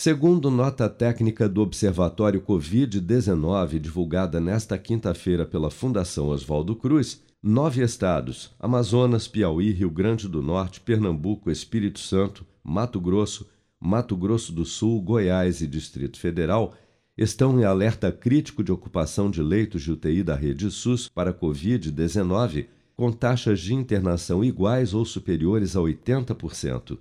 Segundo nota técnica do Observatório Covid-19, divulgada nesta quinta-feira pela Fundação Oswaldo Cruz, nove estados Amazonas, Piauí, Rio Grande do Norte, Pernambuco, Espírito Santo, Mato Grosso, Mato Grosso do Sul, Goiás e Distrito Federal estão em alerta crítico de ocupação de leitos de UTI da rede SUS para Covid-19, com taxas de internação iguais ou superiores a 80%.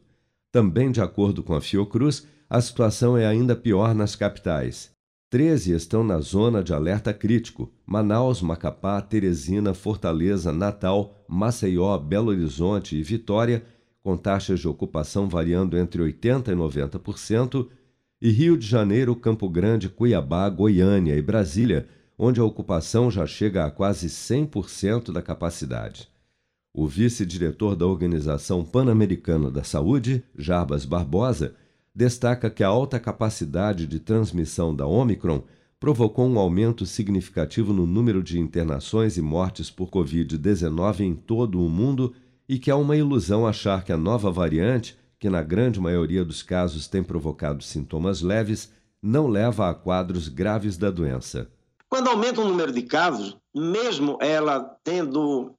Também de acordo com a Fiocruz, a situação é ainda pior nas capitais. Treze estão na zona de alerta crítico: Manaus, Macapá, Teresina, Fortaleza, Natal, Maceió, Belo Horizonte e Vitória, com taxas de ocupação variando entre 80% e 90%, e Rio de Janeiro, Campo Grande, Cuiabá, Goiânia e Brasília, onde a ocupação já chega a quase 100% da capacidade. O vice-diretor da Organização Pan-Americana da Saúde, Jarbas Barbosa, destaca que a alta capacidade de transmissão da Omicron provocou um aumento significativo no número de internações e mortes por Covid-19 em todo o mundo e que é uma ilusão achar que a nova variante, que na grande maioria dos casos tem provocado sintomas leves, não leva a quadros graves da doença. Quando aumenta o número de casos, mesmo ela tendo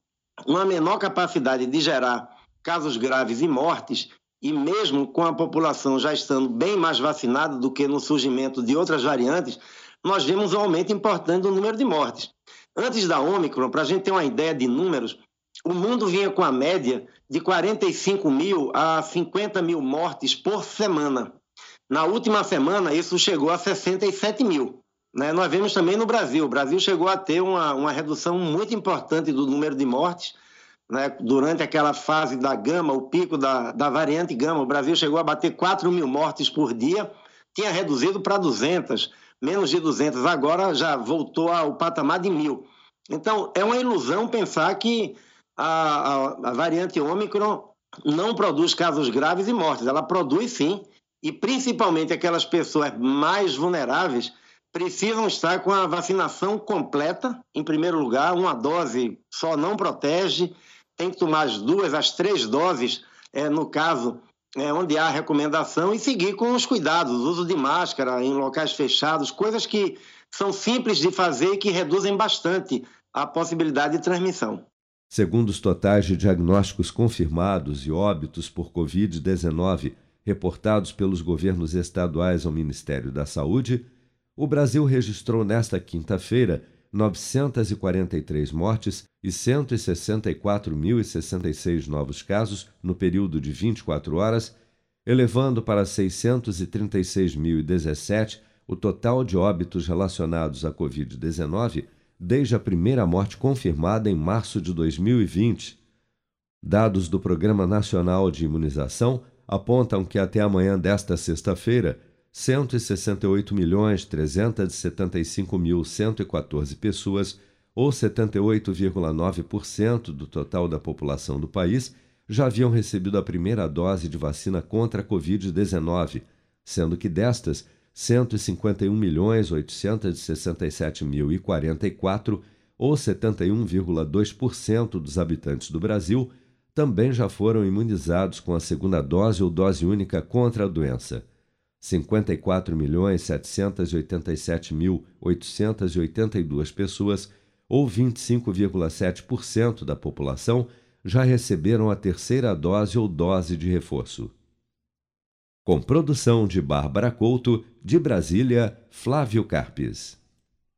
uma menor capacidade de gerar casos graves e mortes, e mesmo com a população já estando bem mais vacinada do que no surgimento de outras variantes, nós vemos um aumento importante do número de mortes. Antes da Ômicron, para a gente ter uma ideia de números, o mundo vinha com a média de 45 mil a 50 mil mortes por semana. Na última semana, isso chegou a 67 mil. Né? Nós vemos também no Brasil. O Brasil chegou a ter uma, uma redução muito importante do número de mortes né, durante aquela fase da gama, o pico da, da variante gama, o Brasil chegou a bater 4 mil mortes por dia, tinha reduzido para 200, menos de 200, agora já voltou ao patamar de mil. Então, é uma ilusão pensar que a, a, a variante Ômicron não produz casos graves e mortes. Ela produz sim, e principalmente aquelas pessoas mais vulneráveis precisam estar com a vacinação completa, em primeiro lugar, uma dose só não protege, tem que tomar as duas, as três doses, é, no caso é, onde há recomendação, e seguir com os cuidados, uso de máscara em locais fechados, coisas que são simples de fazer e que reduzem bastante a possibilidade de transmissão. Segundo os totais de diagnósticos confirmados e óbitos por Covid-19 reportados pelos governos estaduais ao Ministério da Saúde, o Brasil registrou nesta quinta-feira 943 mortes e 164.066 novos casos no período de 24 horas, elevando para 636.017 o total de óbitos relacionados à Covid-19 desde a primeira morte confirmada em março de 2020. Dados do Programa Nacional de Imunização apontam que até amanhã desta sexta-feira 168.375.114 pessoas, ou 78,9% do total da população do país, já haviam recebido a primeira dose de vacina contra a Covid-19, sendo que destas, 151.867.044, ou 71,2% dos habitantes do Brasil, também já foram imunizados com a segunda dose ou dose única contra a doença. 54.787.882 pessoas, ou 25,7% da população, já receberam a terceira dose ou dose de reforço. Com produção de Bárbara Couto, de Brasília, Flávio Carpes.